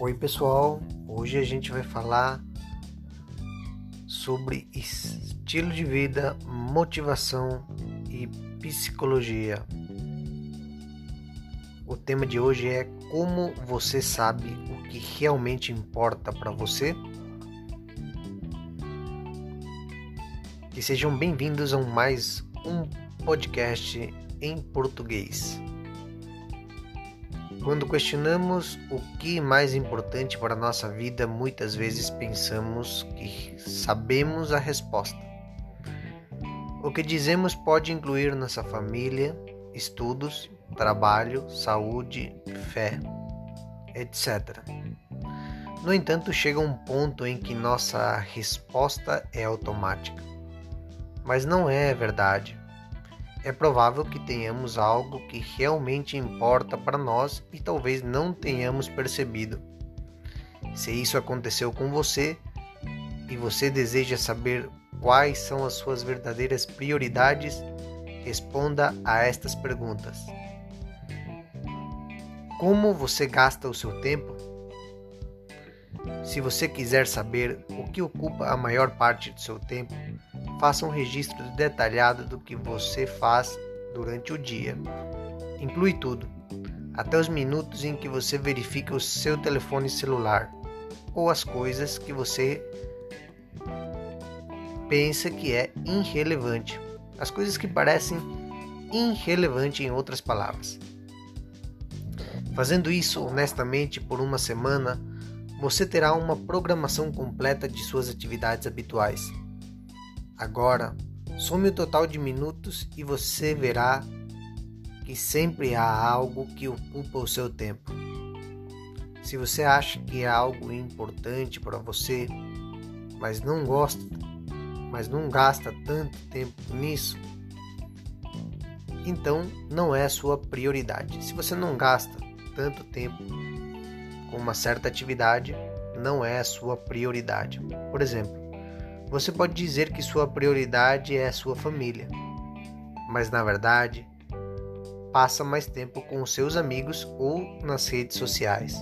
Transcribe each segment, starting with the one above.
Oi, pessoal. Hoje a gente vai falar sobre estilo de vida, motivação e psicologia. O tema de hoje é como você sabe o que realmente importa para você. Que sejam bem-vindos a mais um podcast em português. Quando questionamos o que é mais importante para a nossa vida, muitas vezes pensamos que sabemos a resposta. O que dizemos pode incluir nossa família, estudos, trabalho, saúde, fé, etc. No entanto, chega um ponto em que nossa resposta é automática. Mas não é verdade é provável que tenhamos algo que realmente importa para nós e talvez não tenhamos percebido. Se isso aconteceu com você e você deseja saber quais são as suas verdadeiras prioridades, responda a estas perguntas: Como você gasta o seu tempo? Se você quiser saber o que ocupa a maior parte do seu tempo, faça um registro detalhado do que você faz durante o dia. Inclui tudo, até os minutos em que você verifica o seu telefone celular ou as coisas que você pensa que é irrelevante, as coisas que parecem irrelevante em outras palavras. Fazendo isso honestamente por uma semana, você terá uma programação completa de suas atividades habituais. Agora, some o total de minutos e você verá que sempre há algo que ocupa o seu tempo. Se você acha que é algo importante para você, mas não gosta, mas não gasta tanto tempo nisso, então não é a sua prioridade. Se você não gasta tanto tempo com uma certa atividade, não é a sua prioridade. Por exemplo, você pode dizer que sua prioridade é a sua família, mas na verdade passa mais tempo com seus amigos ou nas redes sociais.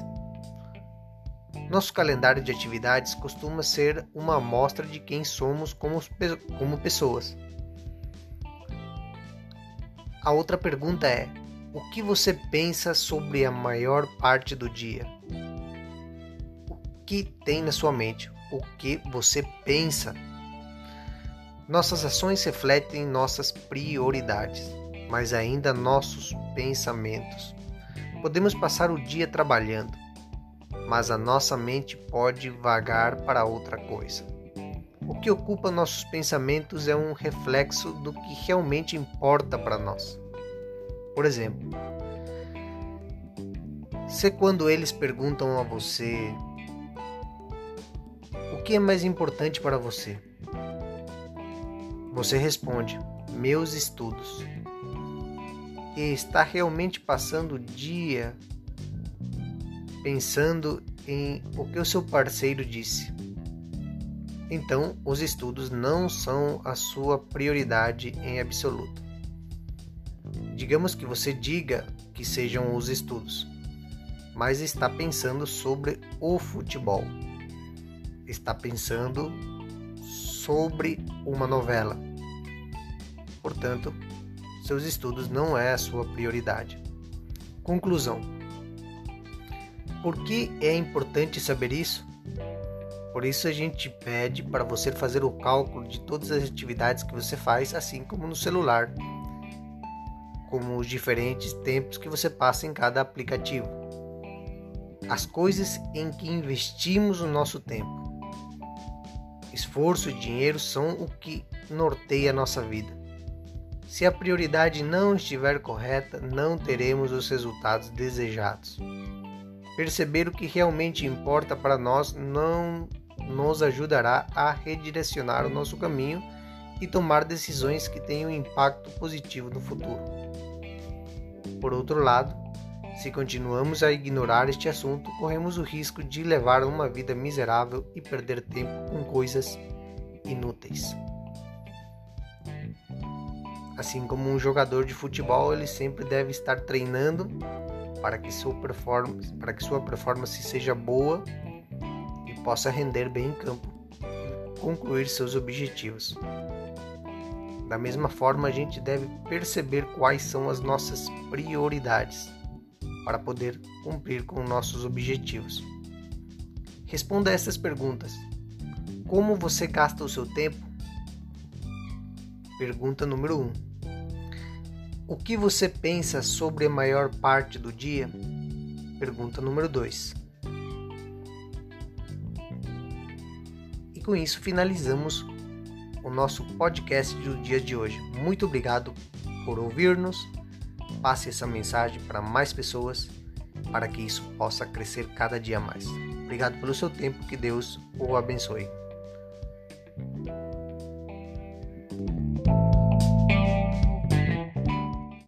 Nosso calendário de atividades costuma ser uma amostra de quem somos como, como pessoas. A outra pergunta é: o que você pensa sobre a maior parte do dia? O que tem na sua mente? O que você pensa. Nossas ações refletem nossas prioridades, mas ainda nossos pensamentos. Podemos passar o dia trabalhando, mas a nossa mente pode vagar para outra coisa. O que ocupa nossos pensamentos é um reflexo do que realmente importa para nós. Por exemplo, se quando eles perguntam a você que é mais importante para você? Você responde: meus estudos. E está realmente passando o dia pensando em o que o seu parceiro disse. Então, os estudos não são a sua prioridade em absoluto. Digamos que você diga que sejam os estudos, mas está pensando sobre o futebol está pensando sobre uma novela. Portanto, seus estudos não é a sua prioridade. Conclusão: Por que é importante saber isso? Por isso a gente pede para você fazer o cálculo de todas as atividades que você faz, assim como no celular, como os diferentes tempos que você passa em cada aplicativo. As coisas em que investimos o nosso tempo Esforço e dinheiro são o que norteia a nossa vida. Se a prioridade não estiver correta, não teremos os resultados desejados. Perceber o que realmente importa para nós não nos ajudará a redirecionar o nosso caminho e tomar decisões que tenham impacto positivo no futuro. Por outro lado, se continuamos a ignorar este assunto, corremos o risco de levar uma vida miserável e perder tempo com coisas inúteis. Assim como um jogador de futebol, ele sempre deve estar treinando para que sua performance, para que sua performance seja boa e possa render bem em campo e concluir seus objetivos. Da mesma forma, a gente deve perceber quais são as nossas prioridades para poder cumprir com nossos objetivos. Responda a essas perguntas. Como você gasta o seu tempo? Pergunta número 1. Um. O que você pensa sobre a maior parte do dia? Pergunta número 2. E com isso finalizamos o nosso podcast do dia de hoje. Muito obrigado por ouvir-nos. Passe essa mensagem para mais pessoas para que isso possa crescer cada dia mais. Obrigado pelo seu tempo, que Deus o abençoe.